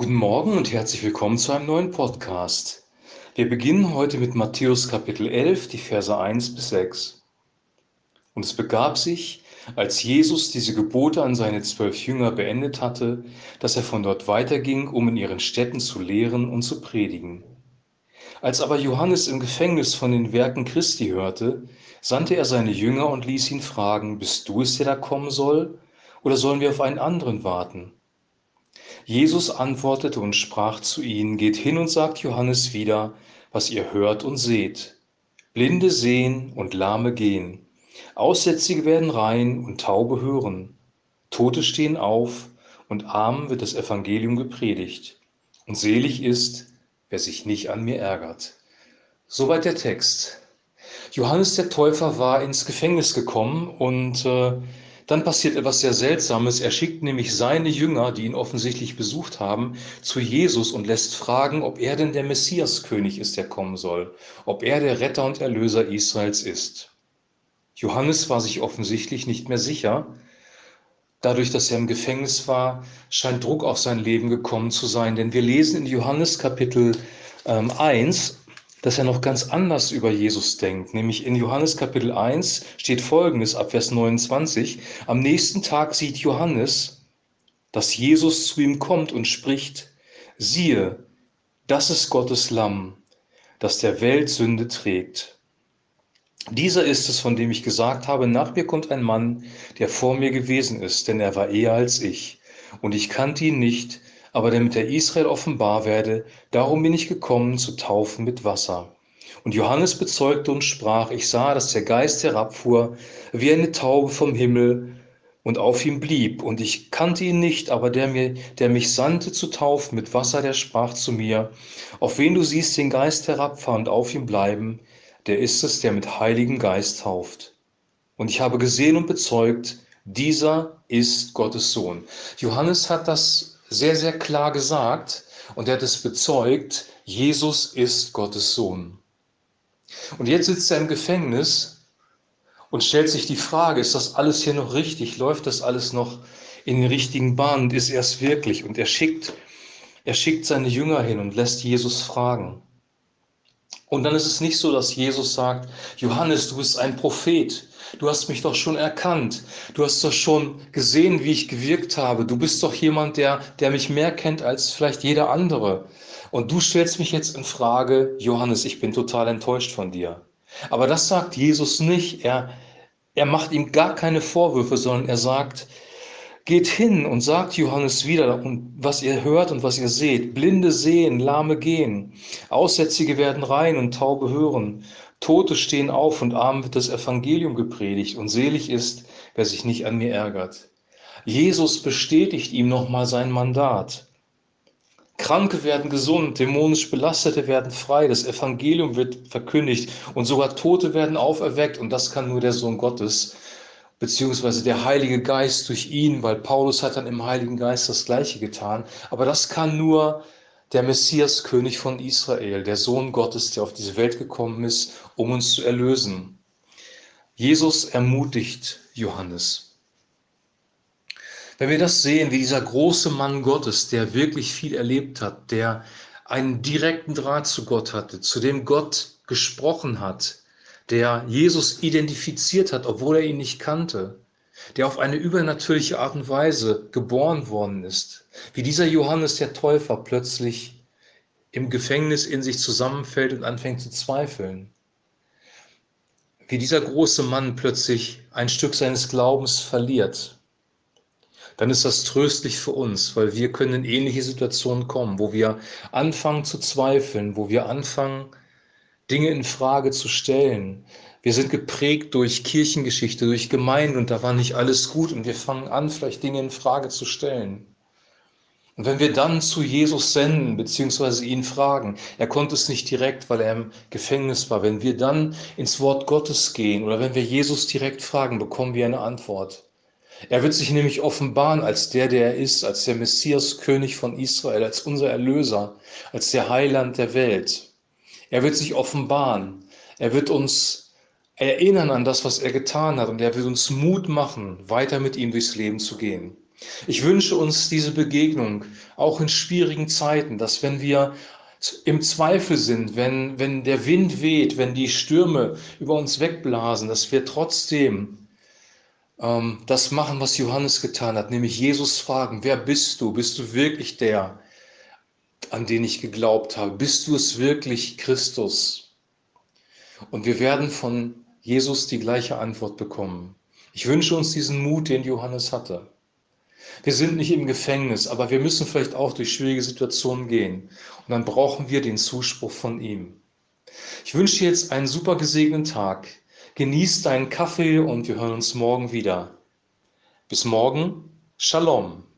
Guten Morgen und herzlich willkommen zu einem neuen Podcast. Wir beginnen heute mit Matthäus Kapitel 11, die Verse 1 bis 6. Und es begab sich, als Jesus diese Gebote an seine zwölf Jünger beendet hatte, dass er von dort weiterging, um in ihren Städten zu lehren und zu predigen. Als aber Johannes im Gefängnis von den Werken Christi hörte, sandte er seine Jünger und ließ ihn fragen, bist du es, der da kommen soll, oder sollen wir auf einen anderen warten? Jesus antwortete und sprach zu ihnen, geht hin und sagt Johannes wieder, was ihr hört und seht. Blinde sehen und Lahme gehen. Aussätzige werden rein und Taube hören. Tote stehen auf und Armen wird das Evangelium gepredigt. Und selig ist, wer sich nicht an mir ärgert. Soweit der Text. Johannes der Täufer war ins Gefängnis gekommen und äh, dann passiert etwas sehr Seltsames. Er schickt nämlich seine Jünger, die ihn offensichtlich besucht haben, zu Jesus und lässt fragen, ob er denn der Messiaskönig ist, der kommen soll, ob er der Retter und Erlöser Israels ist. Johannes war sich offensichtlich nicht mehr sicher. Dadurch, dass er im Gefängnis war, scheint Druck auf sein Leben gekommen zu sein. Denn wir lesen in Johannes Kapitel ähm, 1, dass er noch ganz anders über Jesus denkt. Nämlich in Johannes Kapitel 1 steht folgendes ab Vers 29. Am nächsten Tag sieht Johannes, dass Jesus zu ihm kommt und spricht, siehe, das ist Gottes Lamm, das der Welt Sünde trägt. Dieser ist es, von dem ich gesagt habe, nach mir kommt ein Mann, der vor mir gewesen ist, denn er war eher als ich. Und ich kannte ihn nicht, aber damit er Israel offenbar werde, darum bin ich gekommen zu taufen mit Wasser. Und Johannes bezeugte und sprach, ich sah, dass der Geist herabfuhr wie eine Taube vom Himmel und auf ihm blieb. Und ich kannte ihn nicht, aber der, mir, der mich sandte zu taufen mit Wasser, der sprach zu mir, auf wen du siehst den Geist herabfahren und auf ihm bleiben, der ist es, der mit Heiligen Geist tauft. Und ich habe gesehen und bezeugt, dieser ist Gottes Sohn. Johannes hat das sehr, sehr klar gesagt und er hat es bezeugt, Jesus ist Gottes Sohn. Und jetzt sitzt er im Gefängnis und stellt sich die Frage, ist das alles hier noch richtig? Läuft das alles noch in den richtigen Bahnen? Ist er es wirklich? Und er schickt, er schickt seine Jünger hin und lässt Jesus fragen. Und dann ist es nicht so, dass Jesus sagt, Johannes, du bist ein Prophet. Du hast mich doch schon erkannt. Du hast doch schon gesehen, wie ich gewirkt habe. Du bist doch jemand, der, der mich mehr kennt als vielleicht jeder andere. Und du stellst mich jetzt in Frage, Johannes, ich bin total enttäuscht von dir. Aber das sagt Jesus nicht. Er, er macht ihm gar keine Vorwürfe, sondern er sagt, Geht hin und sagt Johannes wieder, was ihr hört und was ihr seht. Blinde sehen, Lahme gehen, Aussätzige werden rein und Taube hören. Tote stehen auf und arm wird das Evangelium gepredigt und selig ist, wer sich nicht an mir ärgert. Jesus bestätigt ihm nochmal sein Mandat. Kranke werden gesund, dämonisch Belastete werden frei, das Evangelium wird verkündigt und sogar Tote werden auferweckt und das kann nur der Sohn Gottes beziehungsweise der Heilige Geist durch ihn, weil Paulus hat dann im Heiligen Geist das Gleiche getan. Aber das kann nur der Messias, König von Israel, der Sohn Gottes, der auf diese Welt gekommen ist, um uns zu erlösen. Jesus ermutigt Johannes. Wenn wir das sehen, wie dieser große Mann Gottes, der wirklich viel erlebt hat, der einen direkten Draht zu Gott hatte, zu dem Gott gesprochen hat, der Jesus identifiziert hat, obwohl er ihn nicht kannte, der auf eine übernatürliche Art und Weise geboren worden ist, wie dieser Johannes der Täufer plötzlich im Gefängnis in sich zusammenfällt und anfängt zu zweifeln, wie dieser große Mann plötzlich ein Stück seines Glaubens verliert, dann ist das tröstlich für uns, weil wir können in ähnliche Situationen kommen, wo wir anfangen zu zweifeln, wo wir anfangen, Dinge in Frage zu stellen. Wir sind geprägt durch Kirchengeschichte, durch Gemeinde und da war nicht alles gut und wir fangen an, vielleicht Dinge in Frage zu stellen. Und wenn wir dann zu Jesus senden, beziehungsweise ihn fragen, er konnte es nicht direkt, weil er im Gefängnis war, wenn wir dann ins Wort Gottes gehen oder wenn wir Jesus direkt fragen, bekommen wir eine Antwort. Er wird sich nämlich offenbaren als der, der er ist, als der Messias, König von Israel, als unser Erlöser, als der Heiland der Welt. Er wird sich offenbaren. Er wird uns erinnern an das, was er getan hat. Und er wird uns Mut machen, weiter mit ihm durchs Leben zu gehen. Ich wünsche uns diese Begegnung auch in schwierigen Zeiten, dass wenn wir im Zweifel sind, wenn, wenn der Wind weht, wenn die Stürme über uns wegblasen, dass wir trotzdem ähm, das machen, was Johannes getan hat, nämlich Jesus fragen, wer bist du? Bist du wirklich der, an den ich geglaubt habe? Bist du es wirklich, Christus? Und wir werden von Jesus die gleiche Antwort bekommen. Ich wünsche uns diesen Mut, den Johannes hatte. Wir sind nicht im Gefängnis, aber wir müssen vielleicht auch durch schwierige Situationen gehen. Und dann brauchen wir den Zuspruch von ihm. Ich wünsche dir jetzt einen super gesegneten Tag. Genieß deinen Kaffee und wir hören uns morgen wieder. Bis morgen. Shalom.